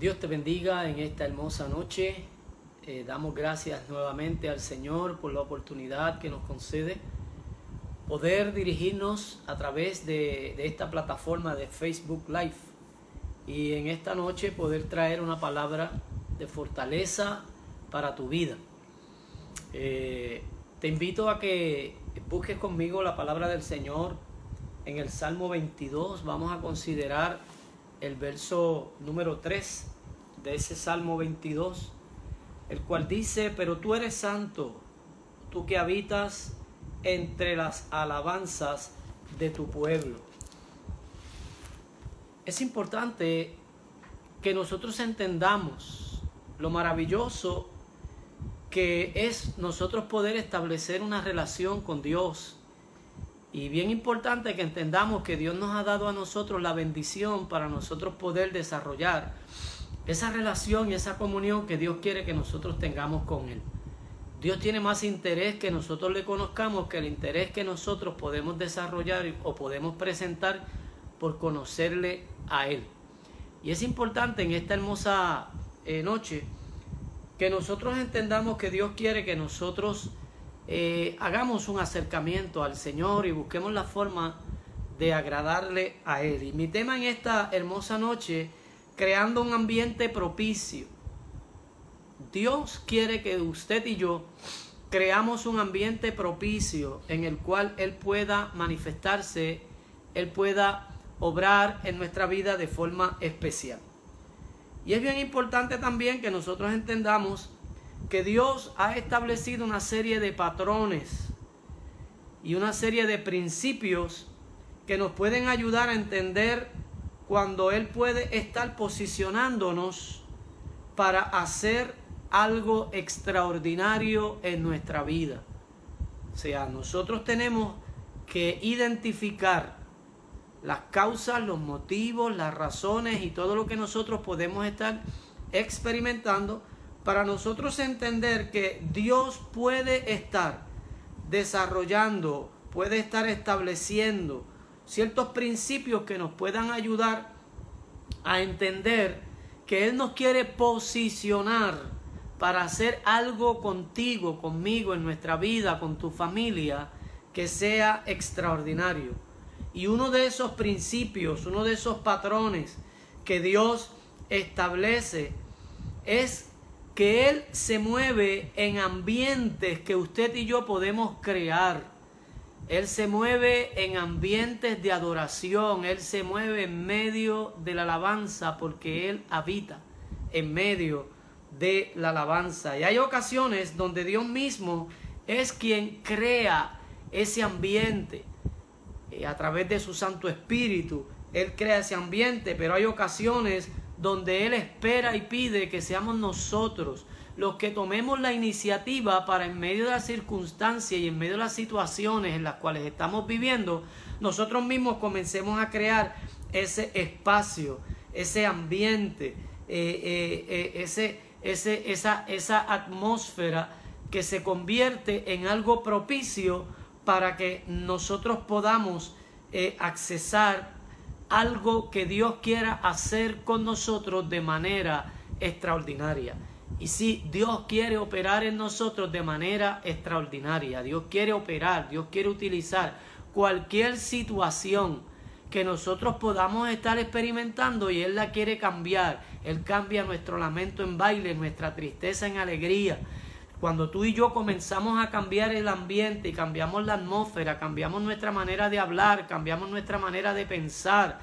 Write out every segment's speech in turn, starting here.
Dios te bendiga en esta hermosa noche. Eh, damos gracias nuevamente al Señor por la oportunidad que nos concede poder dirigirnos a través de, esta plataforma de Facebook Live y en esta noche poder traer una palabra de fortaleza para tu vida. Eh, te invito a que busques conmigo la palabra del Señor en el Salmo 22. Vamos a considerar el verso número 3 de ese Salmo 22, el cual dice, pero tú eres santo, tú que habitas entre las alabanzas de tu pueblo. Es importante que nosotros entendamos lo maravilloso que es nosotros poder establecer una relación con Dios. Y bien importante que entendamos que Dios nos ha dado a nosotros la bendición para nosotros poder desarrollar esa relación y esa comunión que Dios quiere que nosotros tengamos con Él. Dios tiene más interés que nosotros le conozcamos que el interés que nosotros podemos desarrollar o podemos presentar por conocerle a Él. Y es importante en esta hermosa eh, noche que nosotros entendamos que Dios quiere que nosotros eh, hagamos un acercamiento al Señor y busquemos la forma de agradarle a Él. Y mi tema en esta hermosa noche creando un ambiente propicio. Dios quiere que usted y yo creamos un ambiente propicio en el cual Él pueda manifestarse, Él pueda obrar en nuestra vida de forma especial. Y es bien importante también que nosotros entendamos que Dios ha establecido una serie de patrones y una serie de principios que nos pueden ayudar a entender cuando Él puede estar posicionándonos para hacer algo extraordinario en nuestra vida. O sea, nosotros tenemos que identificar las causas, los motivos, las razones y todo lo que nosotros podemos estar experimentando para nosotros entender que Dios puede estar desarrollando, puede estar estableciendo, ciertos principios que nos puedan ayudar a entender que Él nos quiere posicionar para hacer algo contigo, conmigo, en nuestra vida, con tu familia, que sea extraordinario. Y uno de esos principios, uno de esos patrones que Dios establece es que Él se mueve en ambientes que usted y yo podemos crear. Él se mueve en ambientes de adoración, Él se mueve en medio de la alabanza porque Él habita en medio de la alabanza. Y hay ocasiones donde Dios mismo es quien crea ese ambiente eh, a través de su Santo Espíritu. Él crea ese ambiente, pero hay ocasiones donde Él espera y pide que seamos nosotros los que tomemos la iniciativa para en medio de las circunstancias y en medio de las situaciones en las cuales estamos viviendo, nosotros mismos comencemos a crear ese espacio, ese ambiente, eh, eh, eh, ese, ese, esa, esa atmósfera que se convierte en algo propicio para que nosotros podamos accesar algo que Dios quiera hacer con nosotros de manera extraordinaria. Y si Dios quiere operar en nosotros de manera extraordinaria, Dios quiere operar, Dios quiere utilizar cualquier situación que nosotros podamos estar experimentando y Él la quiere cambiar. Él cambia nuestro lamento en baile, nuestra tristeza en alegría. Cuando tú y yo comenzamos a cambiar el ambiente y cambiamos la atmósfera, cambiamos nuestra manera de hablar, cambiamos nuestra manera de pensar,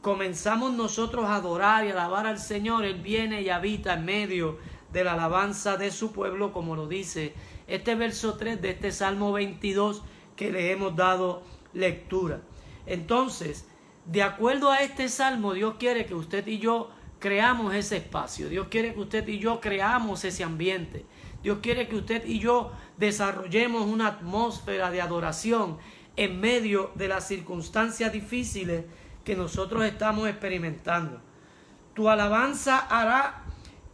comenzamos nosotros a adorar y alabar al Señor, Él viene y habita en medio de la alabanza de su pueblo, como lo dice este verso 3 de este Salmo 22 que le hemos dado lectura. Entonces, de acuerdo a este salmo, Dios quiere que usted y yo creamos ese espacio. Dios quiere que usted y yo creamos ese ambiente. Dios quiere que usted y yo desarrollemos una atmósfera de adoración en medio de las circunstancias difíciles que nosotros estamos experimentando. Tu alabanza hará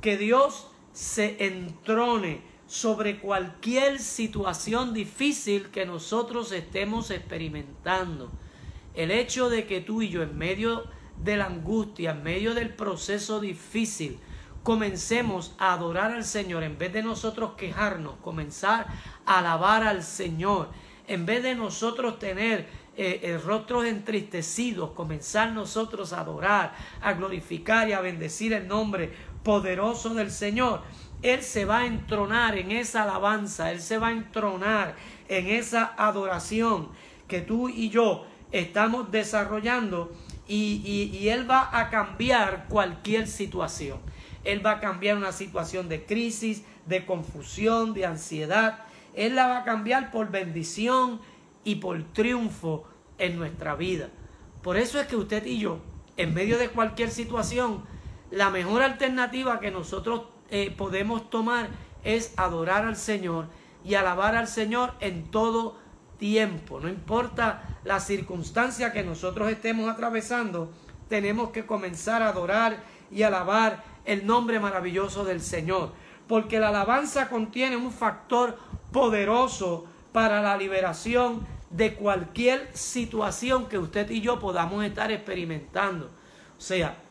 que Dios se entrone sobre cualquier situación difícil que nosotros estemos experimentando. El hecho de que tú y yo en medio de la angustia, en medio del proceso difícil, comencemos a adorar al Señor, en vez de nosotros quejarnos, comenzar a alabar al Señor, en vez de nosotros tener eh, eh, rostros entristecidos, comenzar nosotros a adorar, a glorificar y a bendecir el nombre poderoso del Señor. Él se va a entronar en esa alabanza, Él se va a entronar en esa adoración que tú y yo estamos desarrollando y, y, Él va a cambiar cualquier situación. Él va a cambiar una situación de crisis, de confusión, de ansiedad. Él la va a cambiar por bendición y por triunfo en nuestra vida. Por eso es que usted y yo, en medio de cualquier situación, la mejor alternativa que nosotros eh, podemos tomar es adorar al Señor y alabar al Señor en todo tiempo. No importa la circunstancia que nosotros estemos atravesando, tenemos que comenzar a adorar y alabar el nombre maravilloso del Señor. Porque la alabanza contiene un factor poderoso para la liberación de cualquier situación que usted y yo podamos estar experimentando. O sea,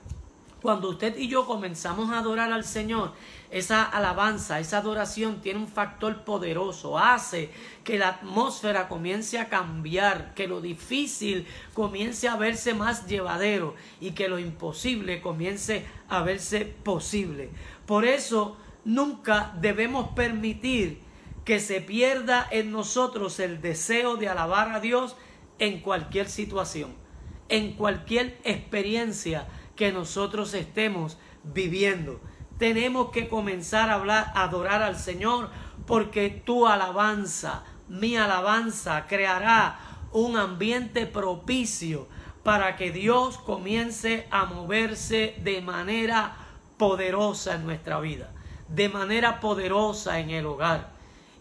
cuando usted y yo comenzamos a adorar al Señor, esa alabanza, esa adoración tiene un factor poderoso, hace que la atmósfera comience a cambiar, que lo difícil comience a verse más llevadero y que lo imposible comience a verse posible. Por eso nunca debemos permitir que se pierda en nosotros el deseo de alabar a Dios en cualquier situación, en cualquier experiencia que nosotros estemos viviendo. Tenemos que comenzar a hablar, a adorar al Señor, porque tu alabanza, mi alabanza, creará un ambiente propicio para que Dios comience a moverse de manera poderosa en nuestra vida, de manera poderosa en el hogar.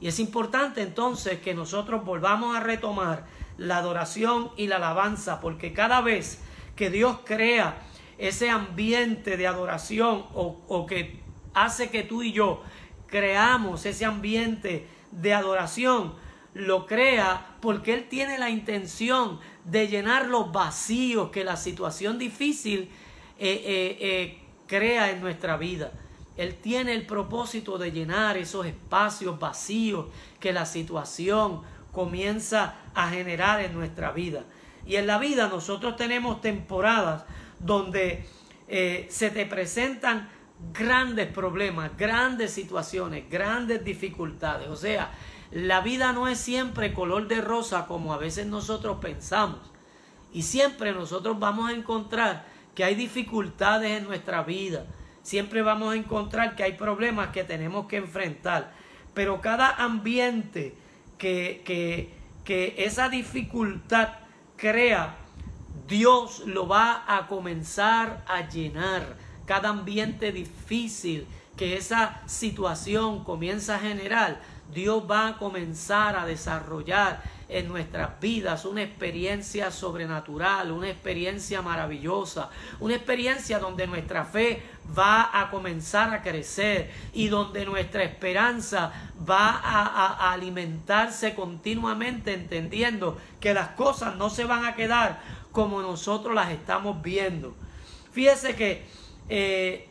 Y es importante entonces que nosotros volvamos a retomar la adoración y la alabanza, porque cada vez que Dios crea ese ambiente de adoración o, que hace que tú y yo creamos ese ambiente de adoración, lo crea porque Él tiene la intención de llenar los vacíos que la situación difícil eh, eh, eh, crea en nuestra vida. Él tiene el propósito de llenar esos espacios vacíos que la situación comienza a generar en nuestra vida. Y en la vida nosotros tenemos temporadas donde eh, se te presentan grandes problemas, grandes situaciones, grandes dificultades. O sea, la vida no es siempre color de rosa como a veces nosotros pensamos. Y siempre nosotros vamos a encontrar que hay dificultades en nuestra vida siempre vamos a encontrar que hay problemas que tenemos que enfrentar. Pero cada ambiente que, que, que esa dificultad crea, Dios lo va a comenzar a llenar. Cada ambiente difícil que esa situación comienza a generar, Dios va a comenzar a desarrollar en nuestras vidas una experiencia sobrenatural, una experiencia maravillosa, una experiencia donde nuestra fe va a comenzar a crecer y donde nuestra esperanza va a, alimentarse continuamente entendiendo que las cosas no se van a quedar como nosotros las estamos viendo. Fíjese que eh,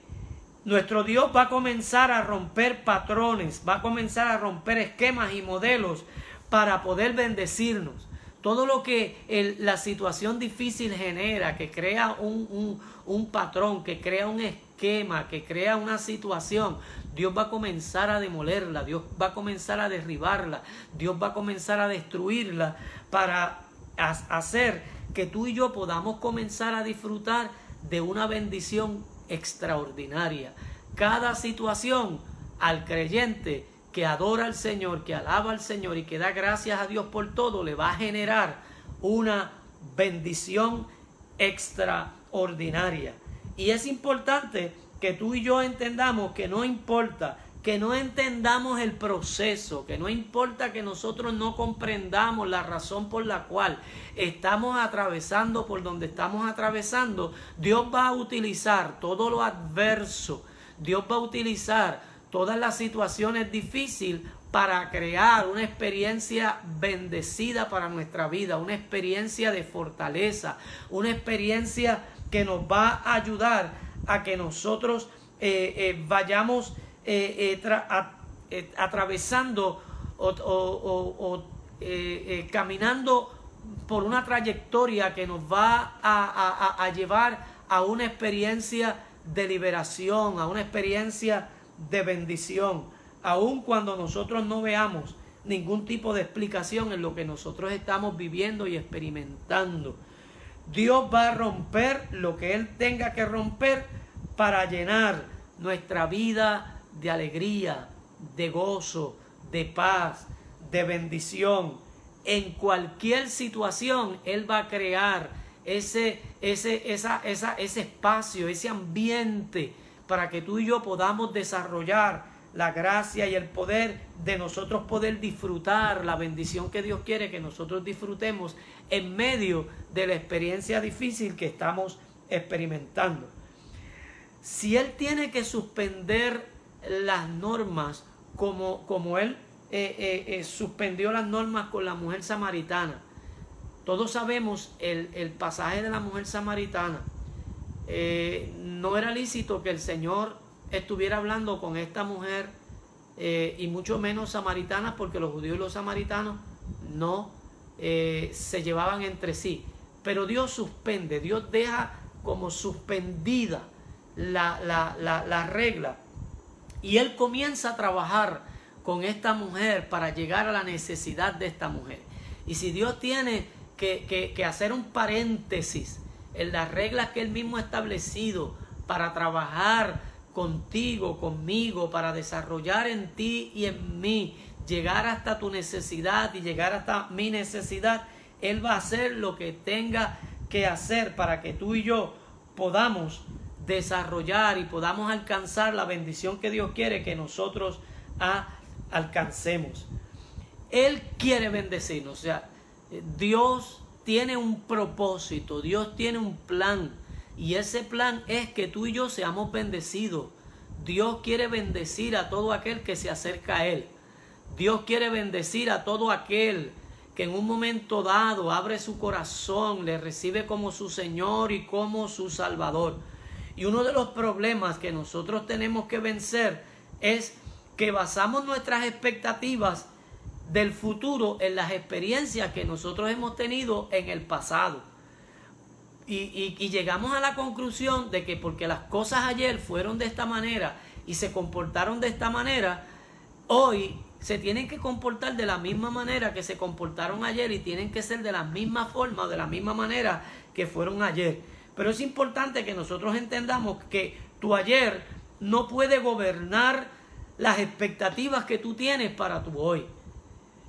nuestro Dios va a comenzar a romper patrones, va a comenzar a romper esquemas y modelos para poder bendecirnos. Todo lo que la situación difícil genera, que crea un, un patrón, que crea un esquema, que crea una situación, Dios va a comenzar a demolerla, Dios va a comenzar a derribarla, Dios va a comenzar a destruirla para hacer que tú y yo podamos comenzar a disfrutar de una bendición extraordinaria. Cada situación al creyente que adora al Señor, que alaba al Señor y que da gracias a Dios por todo, le va a generar una bendición extraordinaria. Y es importante que tú y yo entendamos que no importa, que no entendamos el proceso, que no importa que nosotros no comprendamos la razón por la cual estamos atravesando por donde estamos atravesando, Dios va a utilizar todo lo adverso, Dios va a utilizar todas las situaciones difíciles para crear una experiencia bendecida para nuestra vida, una experiencia de fortaleza, una experiencia que nos va a ayudar a que nosotros eh, eh, vayamos eh, atravesando o, caminando por una trayectoria que nos va a llevar a una experiencia de liberación, a una experiencia de bendición, aun cuando nosotros no veamos ningún tipo de explicación en lo que nosotros estamos viviendo y experimentando. Dios va a romper lo que Él tenga que romper para llenar nuestra vida de alegría, de gozo, de paz, de bendición. En cualquier situación Él va a crear ese, ese, esa, esa, ese espacio, ese ambiente para que tú y yo podamos desarrollar la gracia y el poder de nosotros poder disfrutar la bendición que Dios quiere que nosotros disfrutemos en medio de la experiencia difícil que estamos experimentando. Si Él tiene que suspender las normas como, como Él eh, eh, eh, suspendió las normas con la mujer samaritana, todos sabemos el, el pasaje de la mujer samaritana. no era lícito que el Señor estuviera hablando con esta mujer y mucho menos samaritanas porque los judíos y los samaritanos no se llevaban entre sí. Pero Dios suspende, Dios deja como suspendida la, la, regla y Él comienza a trabajar con esta mujer para llegar a la necesidad de esta mujer. Y si Dios tiene que, hacer un paréntesis en las reglas que Él mismo ha establecido para trabajar contigo, conmigo, para desarrollar en ti y en mí, llegar hasta tu necesidad y llegar hasta mi necesidad, Él va a hacer lo que tenga que hacer para que tú y yo podamos desarrollar y podamos alcanzar la bendición que Dios quiere que nosotros alcancemos. Él quiere bendecirnos, o sea, Dios tiene un propósito, Dios tiene un plan y ese plan es que tú y yo seamos bendecidos. Dios quiere bendecir a todo aquel que se acerca a Él. Dios quiere bendecir a todo aquel que en un momento dado abre su corazón, le recibe como su Señor y como su Salvador. Y uno de los problemas que nosotros tenemos que vencer es que basamos nuestras expectativas del futuro en las experiencias que nosotros hemos tenido en el pasado. Y, llegamos a la conclusión de que porque las cosas ayer fueron de esta manera y se comportaron de esta manera, hoy se tienen que comportar de la misma manera que se comportaron ayer y tienen que ser de la misma forma, de la misma manera que fueron ayer. Pero es importante que nosotros entendamos que tu ayer no puede gobernar las expectativas que tú tienes para tu hoy.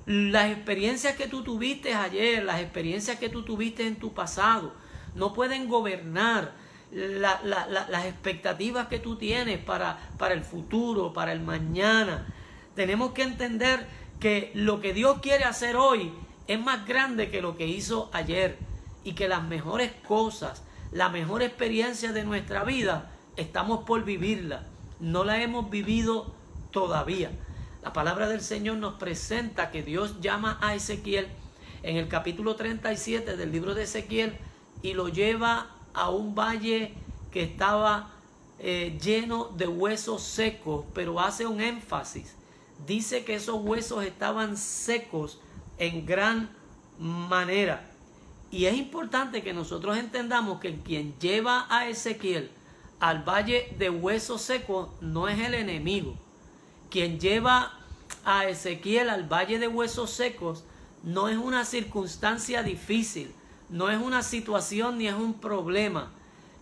Las experiencias que tú tuviste ayer, las experiencias que tú tuviste en tu pasado, no pueden gobernar las expectativas que tú tienes para, para el futuro, para el mañana. Tenemos que entender que lo que Dios quiere hacer hoy es más grande que lo que hizo ayer y que las mejores cosas, la mejor experiencia de nuestra vida, estamos por vivirla. No la hemos vivido todavía. La palabra del Señor nos presenta que Dios llama a Ezequiel en el capítulo 37 del libro de Ezequiel y lo lleva a un valle que estaba eh, lleno de huesos secos, pero hace un énfasis. Dice que esos huesos estaban secos en gran manera. Y es importante que nosotros entendamos que quien lleva a Ezequiel al valle de huesos secos no es el enemigo. Quien lleva a Ezequiel al valle de huesos secos no es una circunstancia difícil, no es una situación ni es un problema.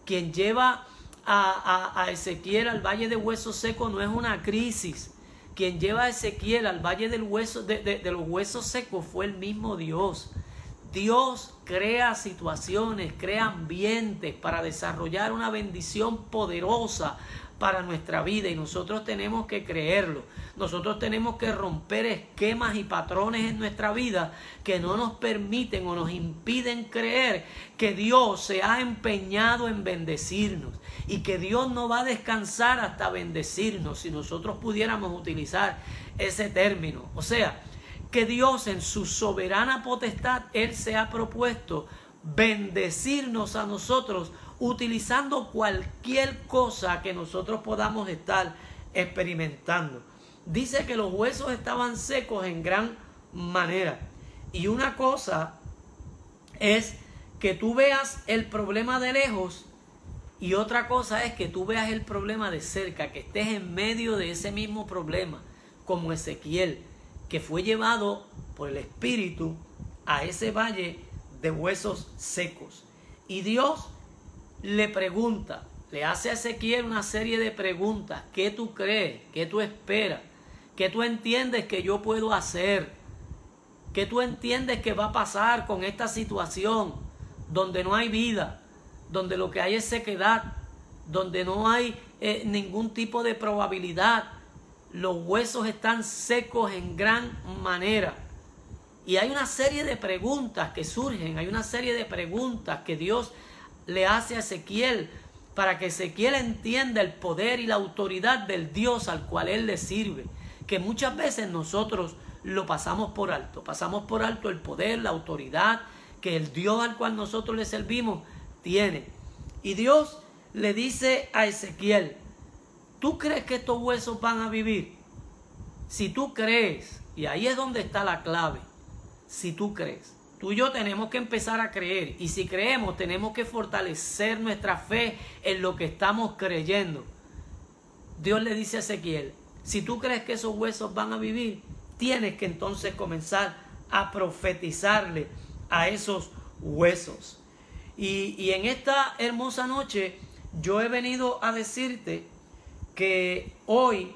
Quien lleva a, Ezequiel al valle de huesos secos no es una crisis. Quien lleva a Ezequiel al valle del hueso, de, de los huesos secos fue el mismo Dios. Dios crea situaciones, crea ambientes para desarrollar una bendición poderosa para nuestra vida y nosotros tenemos que creerlo. Nosotros tenemos que romper esquemas y patrones en nuestra vida que no nos permiten o nos impiden creer que Dios se ha empeñado en bendecirnos y que Dios no va a descansar hasta bendecirnos si nosotros pudiéramos utilizar ese término. O sea, que Dios en su soberana potestad, Él se ha propuesto bendecirnos a nosotros utilizando cualquier cosa que nosotros podamos estar experimentando. Dice que los huesos estaban secos en gran manera. Y una cosa es que tú veas el problema de lejos y otra cosa es que tú veas el problema de cerca, que estés en medio de ese mismo problema, como Ezequiel, que fue llevado por el Espíritu a ese valle de huesos secos. Y Dios le pregunta, le hace a Ezequiel una serie de preguntas. ¿Qué tú crees? ¿Qué tú esperas? ¿Qué tú entiendes que yo puedo hacer? ¿Qué tú entiendes que va a pasar con esta situación donde no hay vida, donde lo que hay es sequedad, donde no hay eh, ningún tipo de probabilidad? Los huesos están secos en gran manera. Y hay una serie de preguntas que surgen, hay una serie de preguntas que Dios le hace a Ezequiel para que Ezequiel entienda el poder y la autoridad del Dios al cual él le sirve, que muchas veces nosotros lo pasamos por alto, pasamos por alto el poder, la autoridad que el Dios al cual nosotros le servimos tiene. Y Dios le dice a Ezequiel, ¿tú crees que estos huesos van a vivir? Si tú crees, y ahí es donde está la clave, si tú crees. Tú y yo tenemos que empezar a creer y si creemos tenemos que fortalecer nuestra fe en lo que estamos creyendo. Dios le dice a Ezequiel, si tú crees que esos huesos van a vivir, tienes que entonces comenzar a profetizarle a esos huesos. Y, y en esta hermosa noche yo he venido a decirte que hoy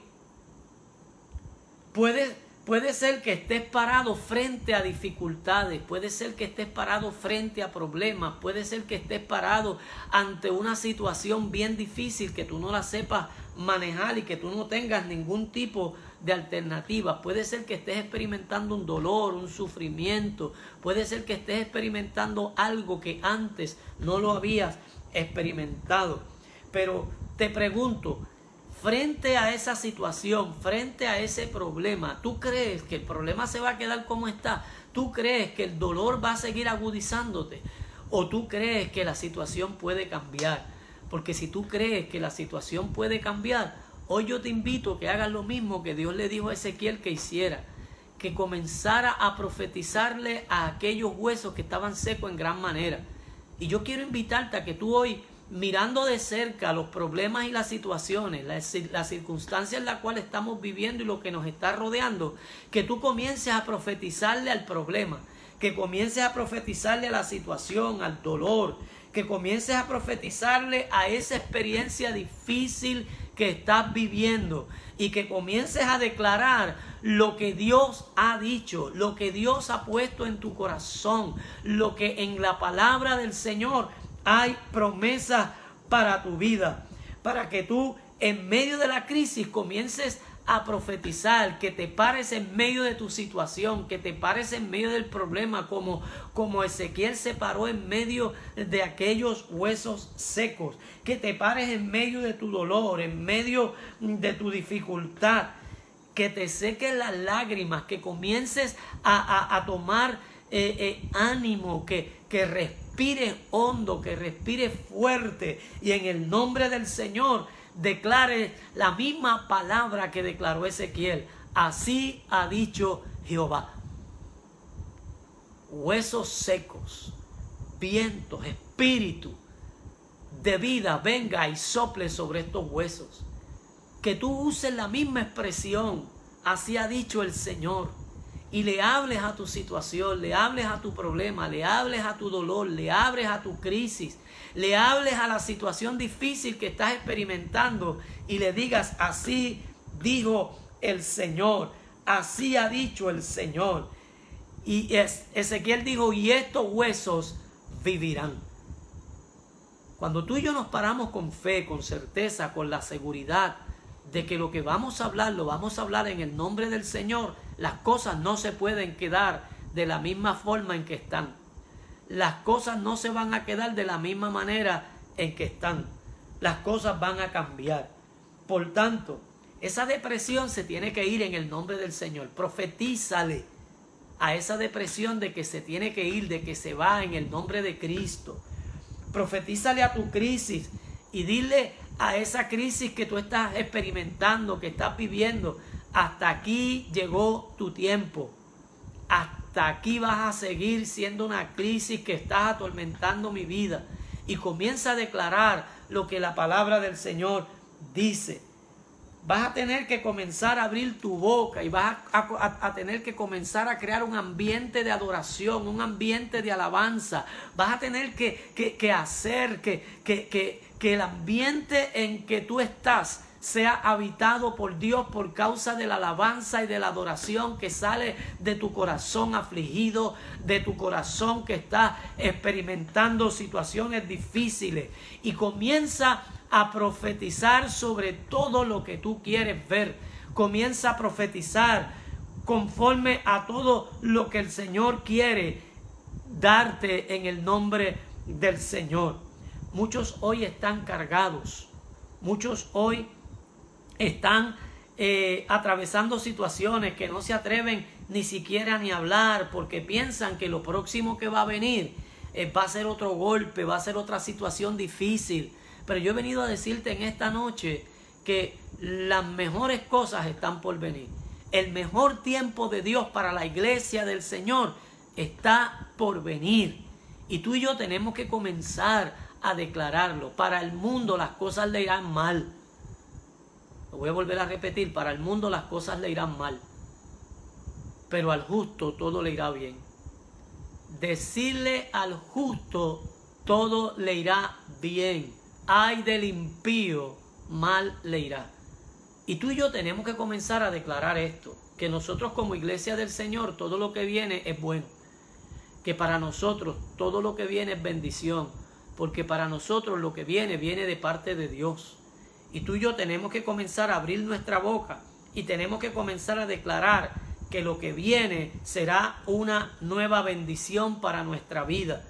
puedes Puede ser que estés parado frente a dificultades, puede ser que estés parado frente a problemas, puede ser que estés parado ante una situación bien difícil que tú no la sepas manejar y que tú no tengas ningún tipo de alternativa. Puede ser que estés experimentando un dolor, un sufrimiento, puede ser que estés experimentando algo que antes no lo habías experimentado. Pero te pregunto, frente a esa situación, frente a ese problema, ¿tú crees que el problema se va a quedar como está? ¿Tú crees que el dolor va a seguir agudizándote? ¿O tú crees que la situación puede cambiar? Porque si tú crees que la situación puede cambiar, hoy yo te invito a que hagas lo mismo que Dios le dijo a Ezequiel que hiciera, que comenzara a profetizarle a aquellos huesos que estaban secos en gran manera. Y yo quiero invitarte a que tú hoy mirando de cerca los problemas y las situaciones, las, circunstancias en las cuales estamos viviendo y lo que nos está rodeando, que tú comiences a profetizarle al problema, que comiences a profetizarle a la situación, al dolor, que comiences a profetizarle a esa experiencia difícil que estás viviendo y que comiences a declarar lo que Dios ha dicho, lo que Dios ha puesto en tu corazón, lo que en la palabra del Señor hay promesas para tu vida, para que tú en medio de la crisis comiences a profetizar, que te pares en medio de tu situación, que te pares en medio del problema, como, como Ezequiel se paró en medio de aquellos huesos secos, que te pares en medio de tu dolor, en medio de tu dificultad, que te seques las lágrimas, que comiences a, tomar eh, eh, ánimo, que, que respire hondo, que respire fuerte y en el nombre del Señor declare la misma palabra que declaró Ezequiel. Así ha dicho Jehová. Huesos secos, vientos, espíritu de vida venga y sople sobre estos huesos. Que tú uses la misma expresión. Así ha dicho el Señor y le hables a tu situación, le hables a tu problema, le hables a tu dolor, le hables a tu crisis, le hables a la situación difícil que estás experimentando y le digas, así dijo el Señor, así ha dicho el Señor. Y Ezequiel dijo, y estos huesos vivirán. Cuando tú y yo nos paramos con fe, con certeza, con la seguridad de que lo que vamos a hablar lo vamos a hablar en el nombre del Señor, las cosas no se pueden quedar de la misma forma en que están. Las cosas no se van a quedar de la misma manera en que están. Las cosas van a cambiar. Por tanto, esa depresión se tiene que ir en el nombre del Señor. Profetízale a esa depresión de que se tiene que ir, de que se va en el nombre de Cristo. Profetízale a tu crisis y dile a esa crisis que tú estás experimentando, que estás viviendo, hasta aquí llegó tu tiempo. Hasta aquí vas a seguir siendo una crisis que estás atormentando mi vida. Y comienza a declarar lo que la palabra del Señor dice. Vas a tener que comenzar a abrir tu boca y vas a, tener que comenzar a crear un ambiente de adoración, un ambiente de alabanza. Vas a tener que, hacer que el ambiente en que tú estás sea habitado por Dios por causa de la alabanza y de la adoración que sale de tu corazón afligido, de tu corazón que está experimentando situaciones difíciles y comienza a profetizar sobre todo lo que tú quieres ver. Comienza a profetizar conforme a todo lo que el Señor quiere darte en el nombre del Señor. Muchos hoy están cargados. Muchos hoy están eh, atravesando situaciones que no se atreven ni siquiera ni hablar porque piensan que lo próximo que va a venir eh, va a ser otro golpe, va a ser otra situación difícil. Pero yo he venido a decirte en esta noche que las mejores cosas están por venir. El mejor tiempo de Dios para la iglesia del Señor está por venir. Y tú y yo tenemos que comenzar a declararlo. Para el mundo las cosas le irán mal lo voy a volver a repetir, para el mundo las cosas le irán mal, pero al justo todo le irá bien. Decirle al justo todo le irá bien. Ay del impío, mal le irá. Y tú y yo tenemos que comenzar a declarar esto, que nosotros como iglesia del Señor todo lo que viene es bueno, que para nosotros todo lo que viene es bendición, porque para nosotros lo que viene viene de parte de Dios. Y tú y yo tenemos que comenzar a abrir nuestra boca y tenemos que comenzar a declarar que lo que viene será una nueva bendición para nuestra vida.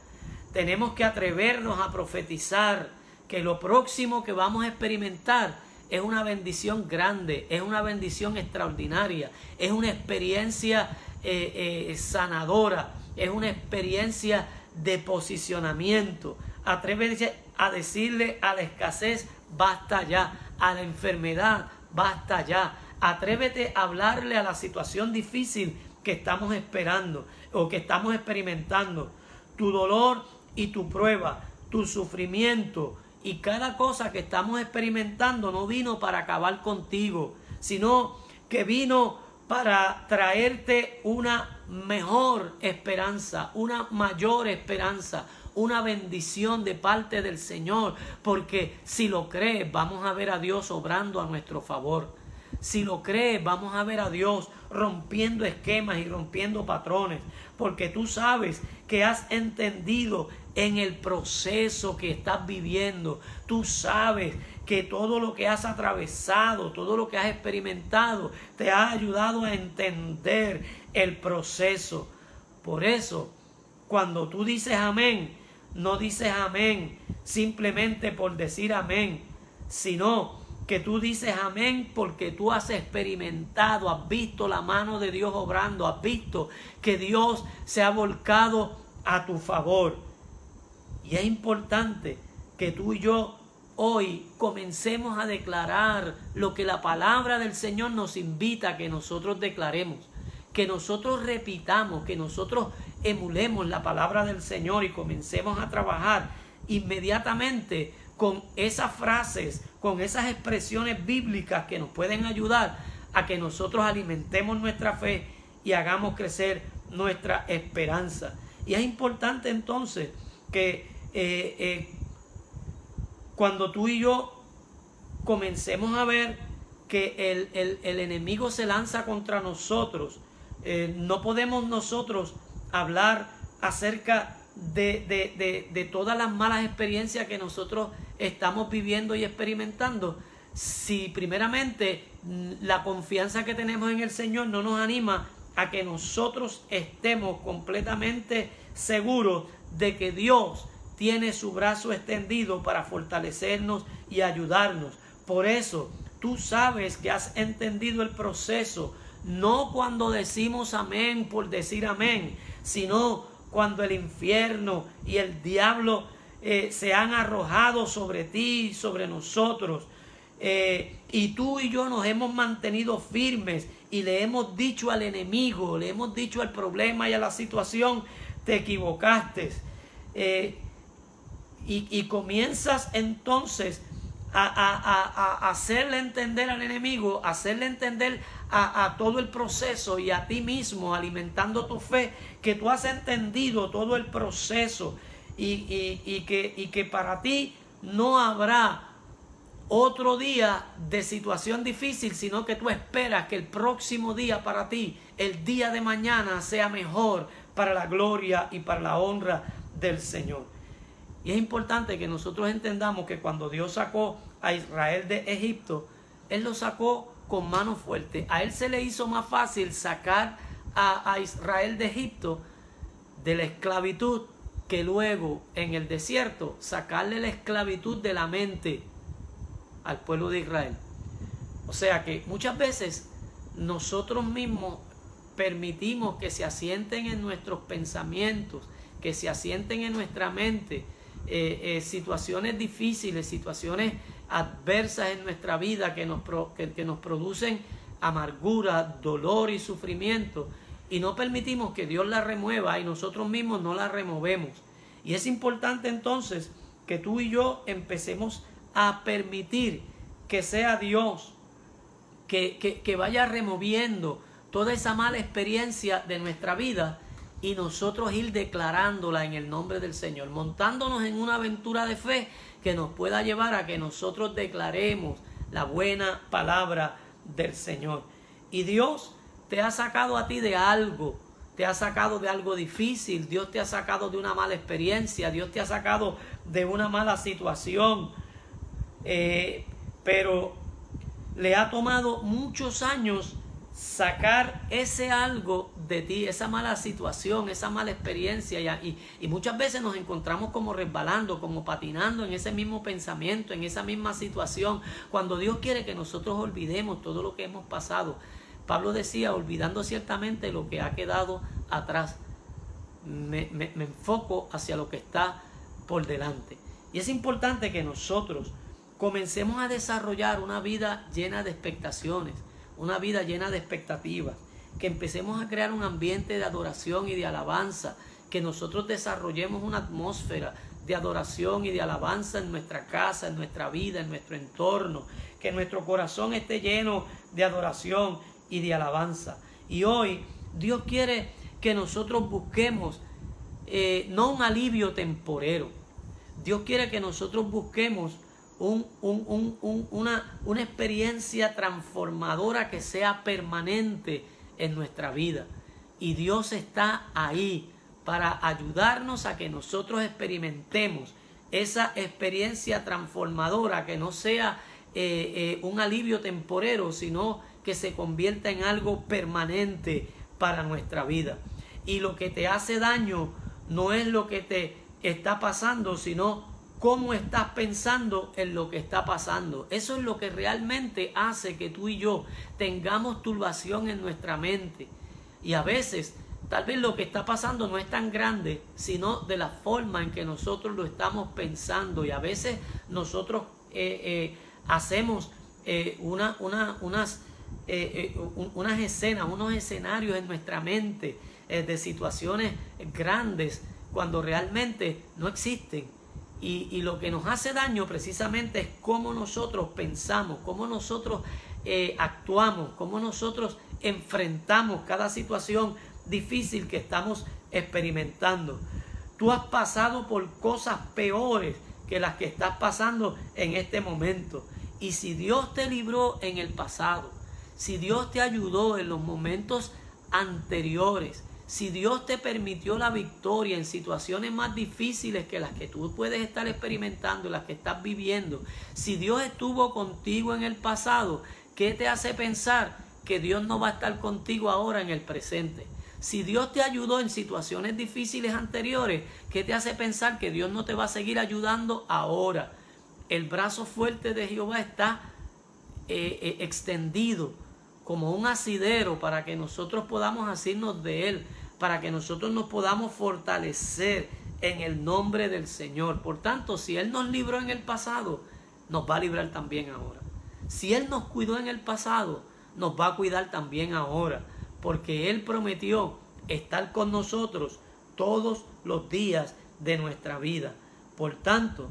Tenemos que atrevernos a profetizar que lo próximo que vamos a experimentar es una bendición grande, es una bendición extraordinaria, es una experiencia eh, eh, sanadora, es una experiencia de posicionamiento. Atrévese a decirle a la escasez, basta ya. A la enfermedad, basta ya. Atrévete a hablarle a la situación difícil que estamos esperando o que estamos experimentando. Tu dolor y tu prueba, tu sufrimiento y cada cosa que estamos experimentando no vino para acabar contigo, sino que vino para traerte una mejor esperanza, una mayor esperanza, una bendición de parte del Señor, porque si lo crees, vamos a ver a Dios obrando a nuestro favor. Si lo crees, vamos a ver a Dios rompiendo esquemas y rompiendo patrones, porque tú sabes que has entendido en el proceso que estás viviendo. Tú sabes que todo lo que has atravesado, todo lo que has experimentado, te ha ayudado a entender el proceso. Por eso, cuando tú dices amén, no dices amén simplemente por decir amén, sino que tú dices amén porque tú has experimentado, has visto la mano de Dios obrando, has visto que Dios se ha volcado a tu favor. Y es importante que tú y yo hoy comencemos a declarar lo que la palabra del Señor nos invita a que nosotros declaremos, que nosotros repitamos, que nosotros emulemos la palabra del Señor y comencemos a trabajar inmediatamente con esas frases, con esas expresiones bíblicas que nos pueden ayudar a que nosotros alimentemos nuestra fe y hagamos crecer nuestra esperanza. Y es importante entonces que eh, eh, cuando tú y yo comencemos a ver que el, enemigo se lanza contra nosotros, eh, no podemos nosotros hablar acerca de, de, todas las malas experiencias que nosotros estamos viviendo y experimentando, si primeramente la confianza que tenemos en el Señor no nos anima a que nosotros estemos completamente seguros de que Dios tiene su brazo extendido para fortalecernos y ayudarnos. Por eso tú sabes que has entendido el proceso, no cuando decimos amén por decir amén, sino cuando el infierno y el diablo eh, se han arrojado sobre ti, sobre nosotros. Eh, y tú y yo nos hemos mantenido firmes y le hemos dicho al enemigo, le hemos dicho al problema y a la situación, te equivocaste. Eh, y, comienzas entonces a, hacerle entender al enemigo, hacerle entender a, todo el proceso y a ti mismo, alimentando tu fe, que tú has entendido todo el proceso y, que, y que para ti no habrá otro día de situación difícil, sino que tú esperas que el próximo día para ti, el día de mañana, sea mejor para la gloria y para la honra del Señor. Y es importante que nosotros entendamos que cuando Dios sacó a Israel de Egipto, Él lo sacó con mano fuerte. A Él se le hizo más fácil sacar a, Israel de Egipto de la esclavitud que luego en el desierto sacarle la esclavitud de la mente al pueblo de Israel. O sea que muchas veces nosotros mismos permitimos que se asienten en nuestros pensamientos, que se asienten en nuestra mente eh, eh, situaciones difíciles, situaciones adversas en nuestra vida que nos, que nos producen amargura, dolor y sufrimiento. Y no permitimos que Dios la remueva y nosotros mismos no la removemos. Y es importante entonces que tú y yo empecemos a permitir que sea Dios que, que, vaya removiendo toda esa mala experiencia de nuestra vida y nosotros ir declarándola en el nombre del Señor, montándonos en una aventura de fe que nos pueda llevar a que nosotros declaremos la buena palabra del Señor. Y Dios te ha sacado a ti de algo, te ha sacado de algo difícil, Dios te ha sacado de una mala experiencia, Dios te ha sacado de una mala situación, eh, pero le ha tomado muchos años sacar ese algo de ti, esa mala situación, esa mala experiencia. Y, y, muchas veces nos encontramos como resbalando, como patinando en ese mismo pensamiento, en esa misma situación, cuando Dios quiere que nosotros olvidemos todo lo que hemos pasado. Pablo decía, olvidando ciertamente lo que ha quedado atrás, me enfoco hacia lo que está por delante. Y es importante que nosotros comencemos a desarrollar una vida llena de expectaciones, una vida llena de expectativas, que empecemos a crear un ambiente de adoración y de alabanza, que nosotros desarrollemos una atmósfera de adoración y de alabanza en nuestra casa, en nuestra vida, en nuestro entorno, que nuestro corazón esté lleno de adoración y de alabanza. Y hoy Dios quiere que nosotros busquemos eh, no un alivio temporero, Dios quiere que nosotros busquemos una, una experiencia transformadora que sea permanente en nuestra vida. Y Dios está ahí para ayudarnos a que nosotros experimentemos esa experiencia transformadora que no sea eh, eh, un alivio temporero, sino que se convierta en algo permanente para nuestra vida. Y lo que te hace daño no es lo que te está pasando, sino cómo estás pensando en lo que está pasando. Eso es lo que realmente hace que tú y yo tengamos turbación en nuestra mente. Y a veces, tal vez lo que está pasando no es tan grande, sino de la forma en que nosotros lo estamos pensando. Y a veces nosotros eh, eh, hacemos eh, una, una, unas, unas escenas, unos escenarios en nuestra mente de situaciones grandes cuando realmente no existen y, lo que nos hace daño precisamente es cómo nosotros pensamos, cómo nosotros eh, actuamos, cómo nosotros enfrentamos cada situación difícil que estamos experimentando. Tú has pasado por cosas peores que las que estás pasando en este momento. Y si Dios te libró en el pasado, si Dios te ayudó en los momentos anteriores, si Dios te permitió la victoria en situaciones más difíciles que las que tú puedes estar experimentando, las que estás viviendo, si Dios estuvo contigo en el pasado, ¿qué te hace pensar que Dios no va a estar contigo ahora en el presente? Si Dios te ayudó en situaciones difíciles anteriores, ¿qué te hace pensar que Dios no te va a seguir ayudando ahora? El brazo fuerte de Jehová está eh, eh, extendido como un asidero para que nosotros podamos asirnos de él para que nosotros nos podamos fortalecer en el nombre del Señor. Por tanto, si Él nos libró en el pasado, nos va a librar también ahora. Si Él nos cuidó en el pasado, nos va a cuidar también ahora. Porque Él prometió estar con nosotros todos los días de nuestra vida. Por tanto,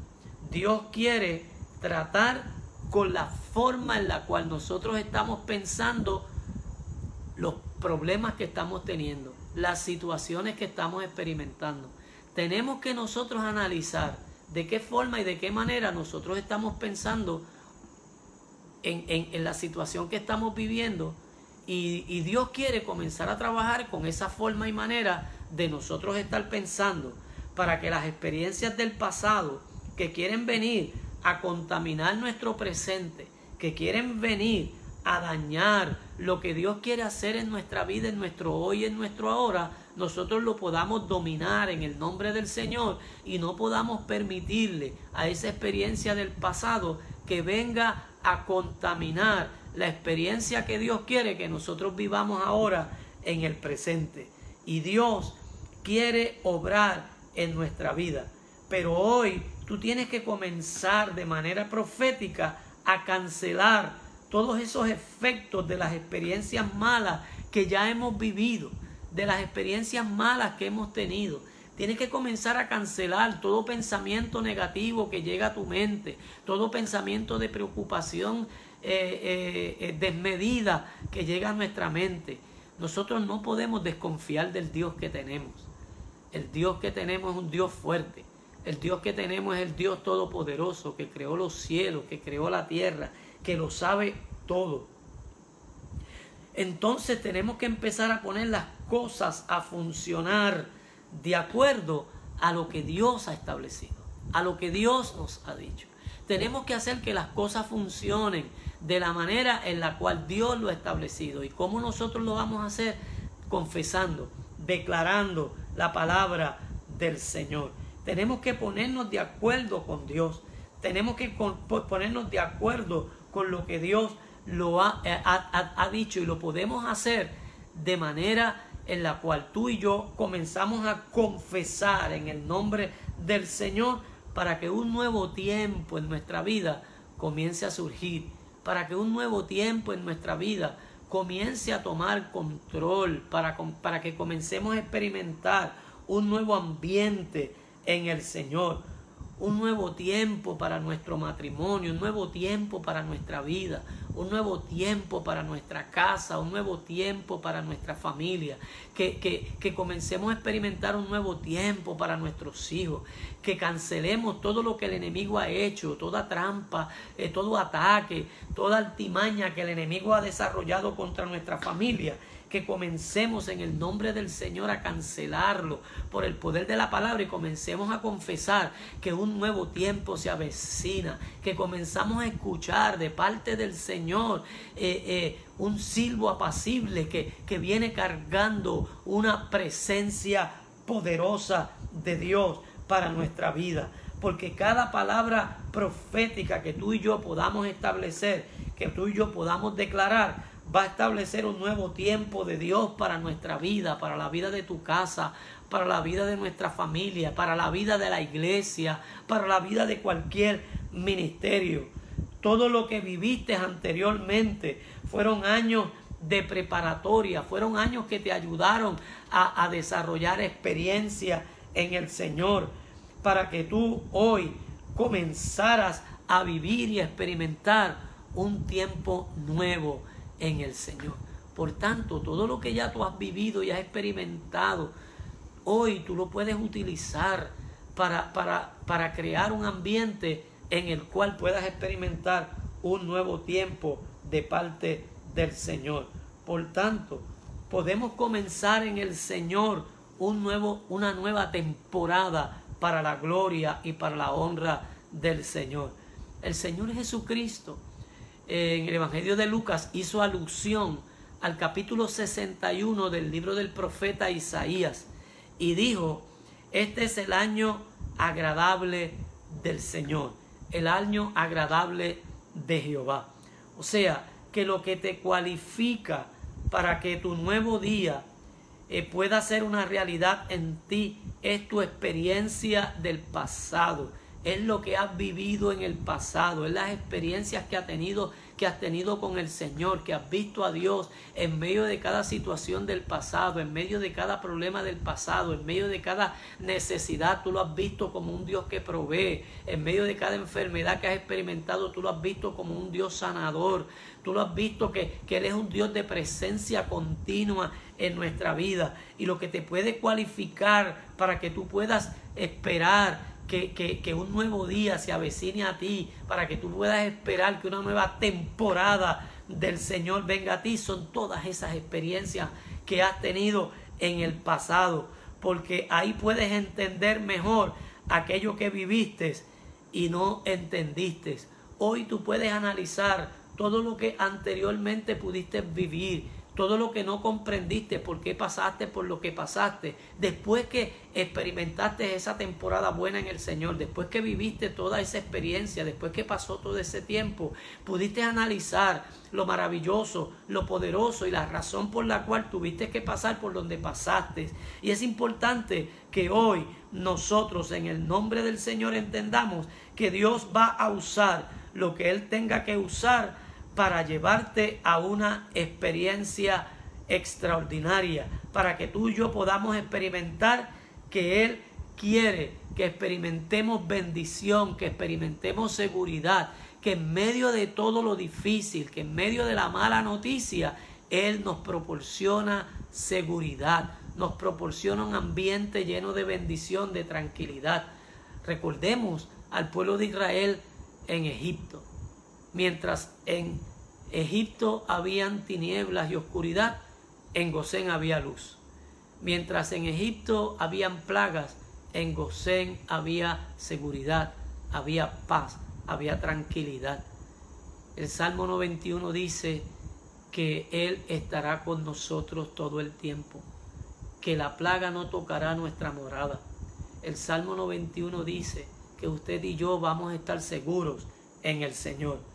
Dios quiere tratar con la forma en la cual nosotros estamos pensando los problemas que estamos teniendo, las situaciones que estamos experimentando. Tenemos que nosotros analizar de qué forma y de qué manera nosotros estamos pensando en, la situación que estamos viviendo y, y Dios quiere comenzar a trabajar con esa forma y manera de nosotros estar pensando para que las experiencias del pasado que quieren venir a contaminar nuestro presente, que quieren venir a dañar lo que Dios quiere hacer en nuestra vida, en nuestro hoy, en nuestro ahora, nosotros lo podamos dominar en el nombre del Señor y no podamos permitirle a esa experiencia del pasado que venga a contaminar la experiencia que Dios quiere que nosotros vivamos ahora en el presente. Y Dios quiere obrar en nuestra vida. Pero hoy tú tienes que comenzar de manera profética a cancelar todos esos efectos de las experiencias malas que ya hemos vivido, de las experiencias malas que hemos tenido. Tienes que comenzar a cancelar todo pensamiento negativo que llega a tu mente, todo pensamiento de preocupación eh, eh, eh, desmedida que llega a nuestra mente. Nosotros no podemos desconfiar del Dios que tenemos. El Dios que tenemos es un Dios fuerte. El Dios que tenemos es el Dios todopoderoso que creó los cielos, que creó la tierra, que lo sabe todo. Entonces tenemos que empezar a poner las cosas a funcionar de acuerdo a lo que Dios ha establecido, a lo que Dios nos ha dicho. Tenemos que hacer que las cosas funcionen de la manera en la cual Dios lo ha establecido. ¿Y cómo nosotros lo vamos a hacer? Confesando, declarando, la palabra del Señor. Tenemos que ponernos de acuerdo con Dios. Tenemos que ponernos de acuerdo con lo que Dios lo eh, ha, ha, dicho y lo podemos hacer de manera en la cual tú y yo comenzamos a confesar en el nombre del Señor para que un nuevo tiempo en nuestra vida comience a surgir, para que un nuevo tiempo en nuestra vida comience a tomar control, para, para que comencemos a experimentar un nuevo ambiente en el Señor, un nuevo tiempo para nuestro matrimonio, un nuevo tiempo para nuestra vida, un nuevo tiempo para nuestra casa, un nuevo tiempo para nuestra familia, que, que, comencemos a experimentar un nuevo tiempo para nuestros hijos, que cancelemos todo lo que el enemigo ha hecho, toda trampa, eh, todo ataque, toda altimaña que el enemigo ha desarrollado contra nuestra familia que comencemos en el nombre del Señor a cancelarlo por el poder de la palabra y comencemos a confesar que un nuevo tiempo se avecina, que comenzamos a escuchar de parte del Señor eh, eh, un silbo apacible que, que viene cargando una presencia poderosa de Dios para nuestra vida porque cada palabra profética que tú y yo podamos establecer, que tú y yo podamos declarar, va a establecer un nuevo tiempo de Dios para nuestra vida, para la vida de tu casa, para la vida de nuestra familia, para la vida de la iglesia, para la vida de cualquier ministerio. Todo lo que viviste anteriormente fueron años de preparatoria, fueron años que te ayudaron a, desarrollar experiencia en el Señor, para que tú hoy comenzaras a vivir y a experimentar un tiempo nuevo en el Señor. Por tanto, todo lo que ya tú has vivido y has experimentado, hoy tú lo puedes utilizar para, para, para crear un ambiente en el cual puedas experimentar un nuevo tiempo de parte del Señor. Por tanto, podemos comenzar en el Señor un nuevo, una nueva temporada para la gloria y para la honra del Señor. El Señor Jesucristo en el Evangelio de Lucas hizo alusión al capítulo 61 del libro del profeta Isaías y dijo, este es el año agradable del Señor, el año agradable de Jehová. O sea, que lo que te cualifica para que tu nuevo día eh, pueda ser una realidad en ti es tu experiencia del pasado, es lo que has vivido en el pasado, es las experiencias que, ha tenido, que has tenido con el Señor, que has visto a Dios en medio de cada situación del pasado, en medio de cada problema del pasado, en medio de cada necesidad, tú lo has visto como un Dios que provee, en medio de cada enfermedad que has experimentado, tú lo has visto como un Dios sanador, tú lo has visto que, que Él es un Dios de presencia continua en nuestra vida y lo que te puede cualificar para que tú puedas esperar que, un nuevo día se avecine a ti, para que tú puedas esperar que una nueva temporada del Señor venga a ti, son todas esas experiencias que has tenido en el pasado, porque ahí puedes entender mejor aquello que viviste y no entendiste. Hoy tú puedes analizar todo lo que anteriormente pudiste vivir, todo lo que no comprendiste, por qué pasaste por lo que pasaste, después que experimentaste esa temporada buena en el Señor, después que viviste toda esa experiencia, después que pasó todo ese tiempo, pudiste analizar lo maravilloso, lo poderoso y la razón por la cual tuviste que pasar por donde pasaste. Y es importante que hoy nosotros en el nombre del Señor entendamos que Dios va a usar lo que Él tenga que usar para llevarte a una experiencia extraordinaria, para que tú y yo podamos experimentar que Él quiere que experimentemos bendición, que experimentemos seguridad, que en medio de todo lo difícil, que en medio de la mala noticia, Él nos proporciona seguridad, nos proporciona un ambiente lleno de bendición, de tranquilidad. Recordemos al pueblo de Israel en Egipto. Mientras en Egipto habían tinieblas y oscuridad, en Gosén había luz. Mientras en Egipto habían plagas, en Gosén había seguridad, había paz, había tranquilidad. El Salmo 91 dice que Él estará con nosotros todo el tiempo, que la plaga no tocará nuestra morada. El Salmo 91 dice que usted y yo vamos a estar seguros en el Señor.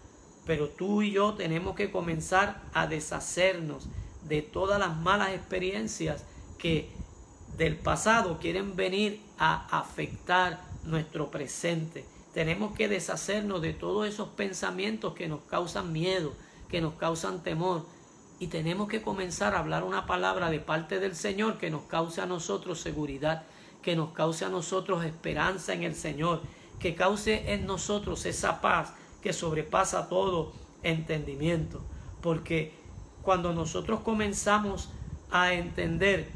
Pero tú y yo tenemos que comenzar a deshacernos de todas las malas experiencias que del pasado quieren venir a afectar nuestro presente. Tenemos que deshacernos de todos esos pensamientos que nos causan miedo, que nos causan temor. Y tenemos que comenzar a hablar una palabra de parte del Señor que nos cause a nosotros seguridad, que nos cause a nosotros esperanza en el Señor, que cause en nosotros esa paz que sobrepasa todo entendimiento. Porque cuando nosotros comenzamos a entender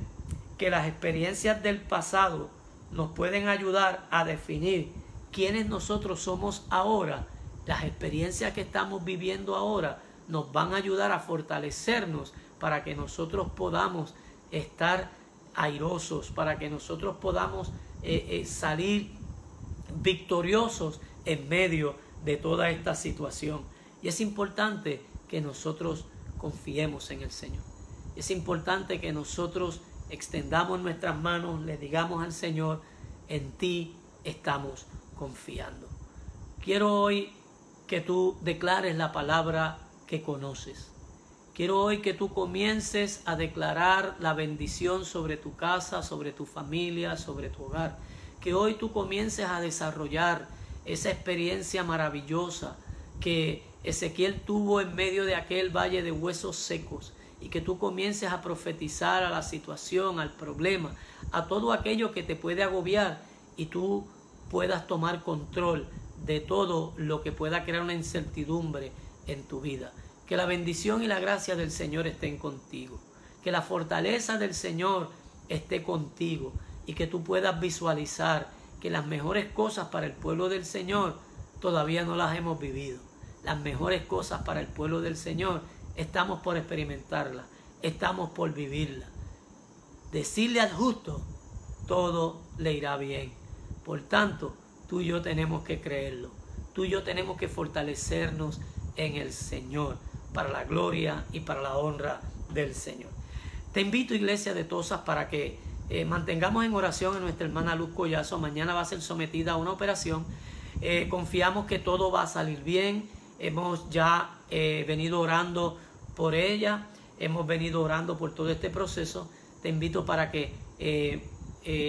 que las experiencias del pasado nos pueden ayudar a definir quiénes nosotros somos ahora, las experiencias que estamos viviendo ahora nos van a ayudar a fortalecernos para que nosotros podamos estar airosos, para que nosotros podamos eh, eh, salir victoriosos en medio de toda esta situación. Y es importante que nosotros confiemos en el Señor. Es importante que nosotros extendamos nuestras manos, le digamos al Señor, en ti estamos confiando. Quiero hoy que tú declares la palabra que conoces. Quiero hoy que tú comiences a declarar la bendición sobre tu casa, sobre tu familia, sobre tu hogar. Que hoy tú comiences a desarrollar esa experiencia maravillosa que Ezequiel tuvo en medio de aquel valle de huesos secos y que tú comiences a profetizar a la situación, al problema, a todo aquello que te puede agobiar y tú puedas tomar control de todo lo que pueda crear una incertidumbre en tu vida. Que la bendición y la gracia del Señor estén contigo. Que la fortaleza del Señor esté contigo y que tú puedas visualizar que las mejores cosas para el pueblo del Señor todavía no las hemos vivido. Las mejores cosas para el pueblo del Señor estamos por experimentarlas, estamos por vivirlas. Decirle al justo, todo le irá bien. Por tanto, tú y yo tenemos que creerlo. Tú y yo tenemos que fortalecernos en el Señor para la gloria y para la honra del Señor. Te invito, iglesia de Tosas, para que eh, mantengamos en oración a nuestra hermana Luz Collazo. Mañana va a ser sometida a una operación. Eh, confiamos que todo va a salir bien. Hemos ya eh, venido orando por ella. Hemos venido orando por todo este proceso. te invito para que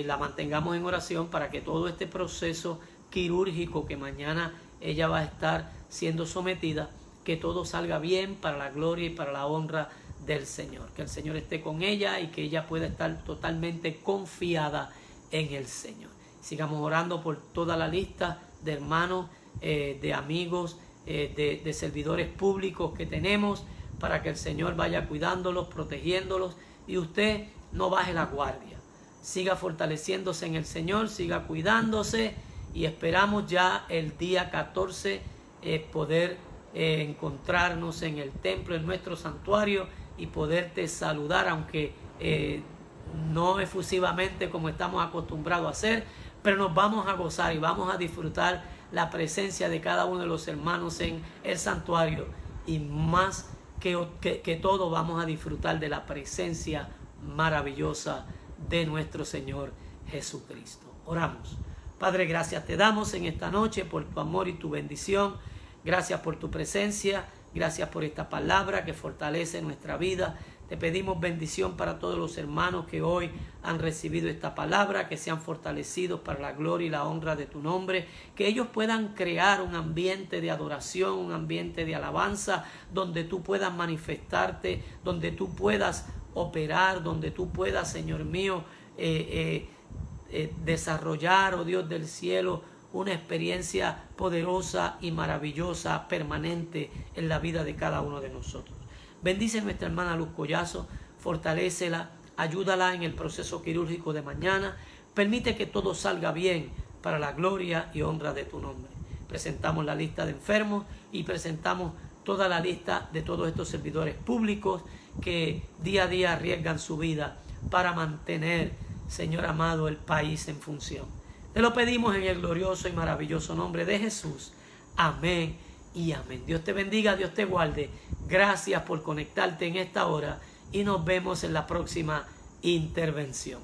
la mantengamos en oración para que todo este proceso quirúrgico que mañana ella va a estar siendo sometida, que todo salga bien para la gloria y para la honra del Señor. Que el Señor esté con ella y que ella pueda estar totalmente confiada en el Señor. Sigamos orando por toda la lista de hermanos, eh, de amigos, de, de servidores públicos que tenemos, para que el Señor vaya cuidándolos, protegiéndolos y usted no baje la guardia. Siga fortaleciéndose en el Señor, siga cuidándose y esperamos ya el día 14 eh, poder eh, encontrarnos en el templo, en nuestro santuario y poderte saludar, aunque eh, no efusivamente como estamos acostumbrados a hacer, pero nos vamos a gozar y vamos a disfrutar la presencia de cada uno de los hermanos en el santuario y más que, que, que todo vamos a disfrutar de la presencia maravillosa de nuestro Señor Jesucristo. Oramos. Padre, gracias te damos en esta noche por tu amor y tu bendición. Gracias por tu presencia. Gracias por esta palabra que fortalece nuestra vida. Te pedimos bendición para todos los hermanos que hoy han recibido esta palabra, que sean fortalecidos para la gloria y la honra de tu nombre, que ellos puedan crear un ambiente de adoración, un ambiente de alabanza, donde tú puedas manifestarte, donde tú puedas operar, donde tú puedas, Señor mío, eh, eh, eh, desarrollar, oh Dios del cielo, una experiencia poderosa y maravillosa, permanente en la vida de cada uno de nosotros. Bendice a nuestra hermana Luz Collazo, fortalécela, ayúdala en el proceso quirúrgico de mañana, permite que todo salga bien para la gloria y honra de tu nombre. Presentamos la lista de enfermos y presentamos toda la lista de todos estos servidores públicos que día a día arriesgan su vida para mantener, Señor amado, el país en función. Te lo pedimos en el glorioso y maravilloso nombre de Jesús. Amén y amén. Dios te bendiga, Dios te guarde. Gracias por conectarte en esta hora y nos vemos en la próxima intervención.